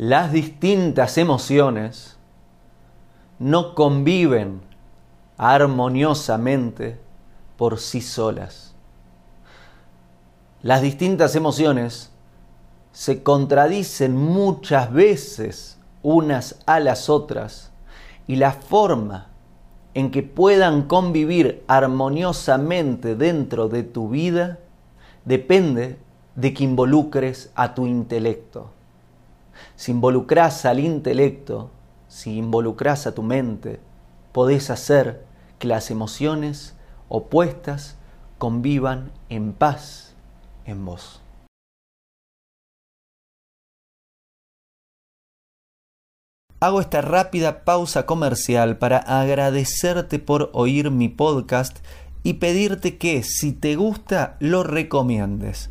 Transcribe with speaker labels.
Speaker 1: las distintas emociones no conviven armoniosamente por sí solas. Las distintas emociones se contradicen muchas veces unas a las otras y la forma en que puedan convivir armoniosamente dentro de tu vida depende de que involucres a tu intelecto. Si involucras al intelecto, si involucras a tu mente, podés hacer que las emociones opuestas convivan en paz en vos. Hago esta rápida pausa comercial para agradecerte por oír mi podcast y pedirte que si te gusta lo recomiendes.